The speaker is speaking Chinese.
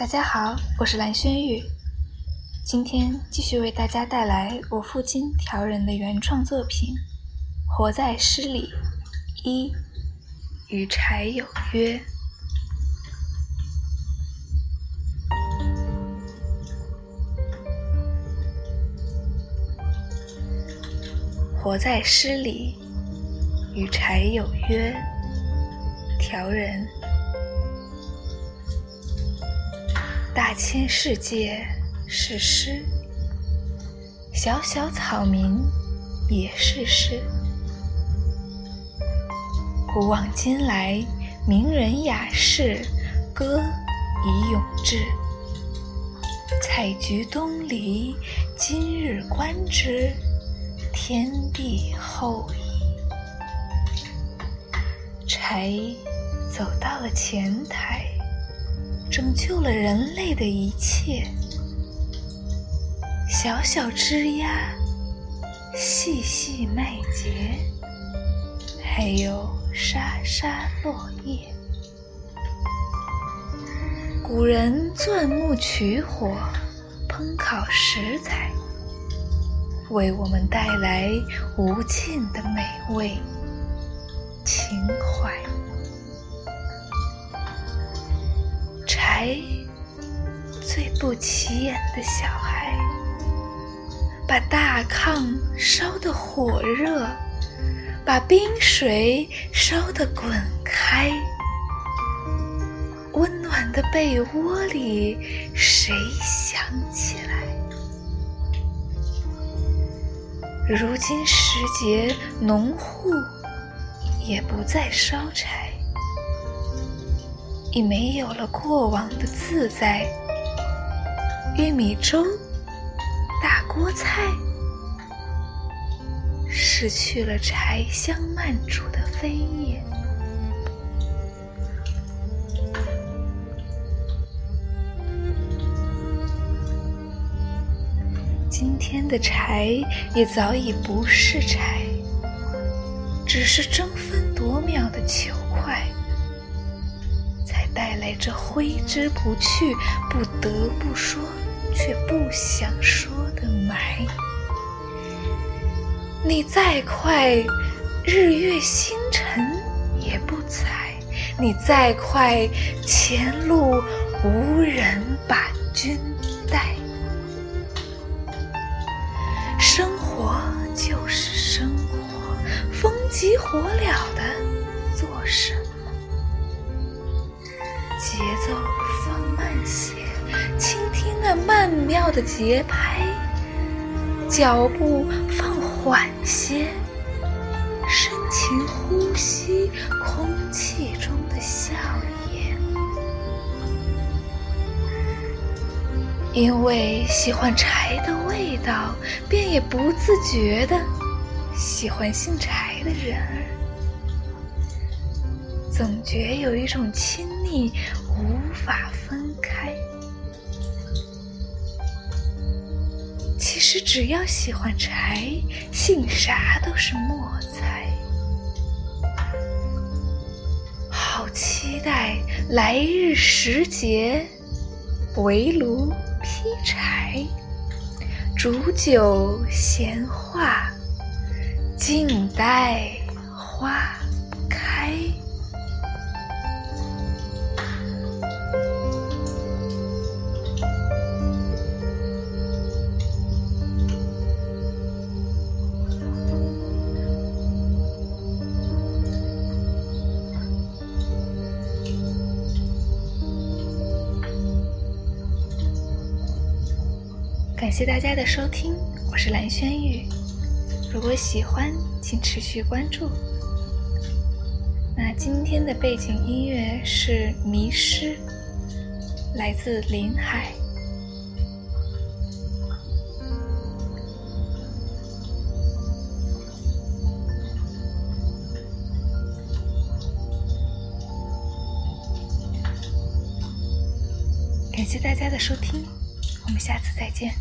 大家好，我是蓝轩玉，今天继续为大家带来我父亲调人的原创作品《活在诗里》一与柴有约。活在诗里，与柴有约。调人，大千世界是诗，小小草民也是诗。古往今来，名人雅士，歌以咏志。采菊东篱，今日观之。天地厚矣。柴走到了前台，拯救了人类的一切。小小枝桠，细细麦秸，还有沙沙落叶。古人钻木取火，烹烤食材。为我们带来无尽的美味情怀。柴最不起眼的小孩，把大炕烧得火热，把冰水烧得滚开。温暖的被窝里，谁想起来？如今时节，农户也不再烧柴，已没有了过往的自在。玉米粥、大锅菜，失去了柴香漫煮的飞叶。今天的柴也早已不是柴，只是争分夺秒的求，来这挥之不去、不得不说却不想说的埋。你再快，日月星辰也不睬；你再快，前路无人把君带。生活就是生活，风急火燎的做什么？节奏放慢些，倾听那曼妙的节拍；脚步放缓些，深情呼吸空气中的笑靥。因为喜欢柴的味道，便也不自觉的喜欢姓柴的人儿，总觉有一种亲昵无法分开。其实只要喜欢柴，姓啥都是墨菜。好期待来日时节，围炉。劈柴，煮酒闲话，静待花开。感谢大家的收听，我是蓝轩玉。如果喜欢，请持续关注。那今天的背景音乐是《迷失》，来自林海。感谢大家的收听。我们下次再见。